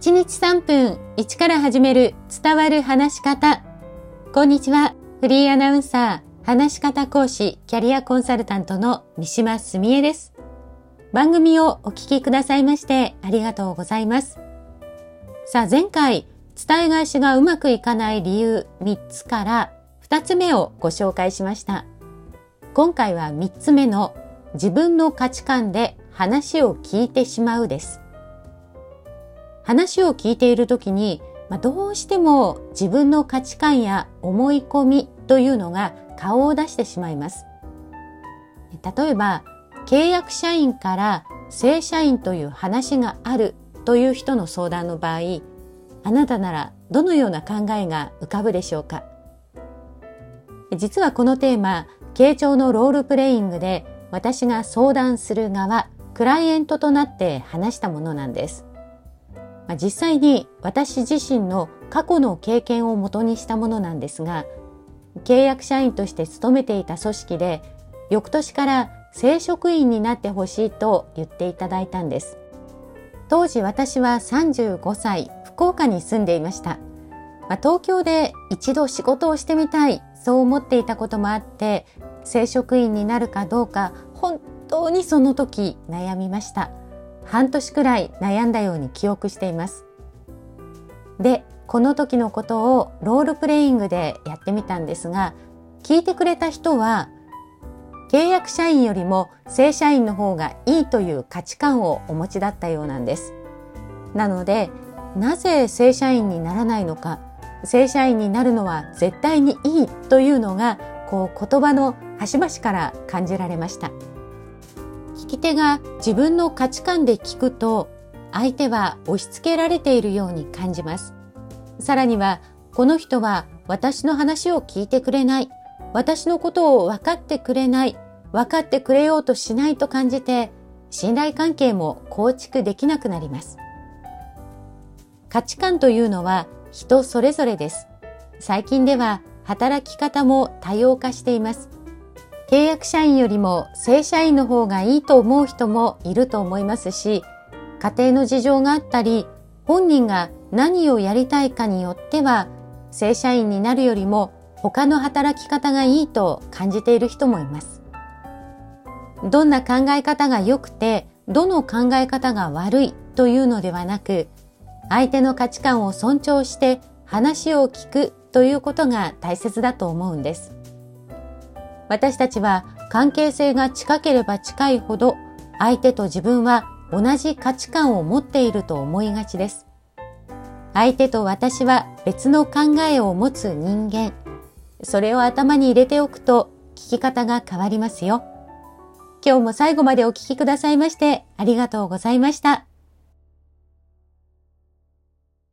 1日3分1から始める伝わる話し方。こんにちは。フリーアナウンサー、話し方講師、キャリアコンサルタントの三島澄江です。番組をお聞きくださいましてありがとうございます。さあ前回、伝え返しがうまくいかない理由3つから2つ目をご紹介しました。今回は3つ目の自分の価値観で話を聞いてしまうです。話を聞いている時に、まあ、どうしても自分の価値観や思い込みというのが顔を出してしまいます。例えば、契約社員から正社員という話があるという人の相談の場合、あなたならどのような考えが浮かぶでしょうか？実はこのテーマ、傾聴のロールプレイングで私が相談する側、クライエントとなって話したものなんです。まあ、実際に私自身の過去の経験をもとにしたものなんですが契約社員として勤めていた組織で翌年から正職員になってほしいと言っていただいたんです。当時私は35歳福岡に住んでいました、まあ、東京で一度仕事をしてみたいそう思っていたこともあって正職員になるかどうか本当にその時悩みました。半年くらい悩んだように記憶しています。で、この時のことをロールプレイングでやってみたんですが、聞いてくれた人は、契約社員よりも正社員の方がいいという価値観をお持ちだったようなんです。なので、なぜ正社員にならないのか、正社員になるのは絶対にいいというのが、こう言葉の端々から感じられました。聞き手が自分の価値観で聞くと相手は押し付けられているように感じます。さらにはこの人は私の話を聞いてくれない。私のことを分かってくれない。分かってくれようとしないと感じて信頼関係も構築できなくなります。価値観というのは人それぞれです。最近では働き方も多様化しています。契約社員よりも正社員の方がいいと思う人もいると思いますし、家庭の事情があったり、本人が何をやりたいかによっては、正社員になるよりも他の働き方がいいと感じている人もいます。どんな考え方が良くて、どの考え方が悪いというのではなく、相手の価値観を尊重して話を聞くということが大切だと思うんです。私たちは関係性が近ければ近いほど相手と自分は同じ価値観を持っていると思いがちです。相手と私は別の考えを持つ人間。それを頭に入れておくと聞き方が変わりますよ。今日も最後までお聞きくださいましてありがとうございました。